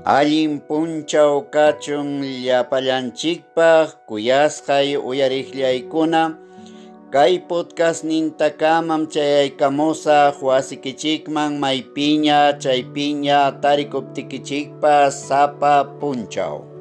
Allin punchaw kachun llapallanchikpaq kuyasqay uyariqllaykuna. Kay podcast nintakamam chayaykamusaq wasikichikman maypiña chaypiña tarikuptikichikpas sapa punchaw.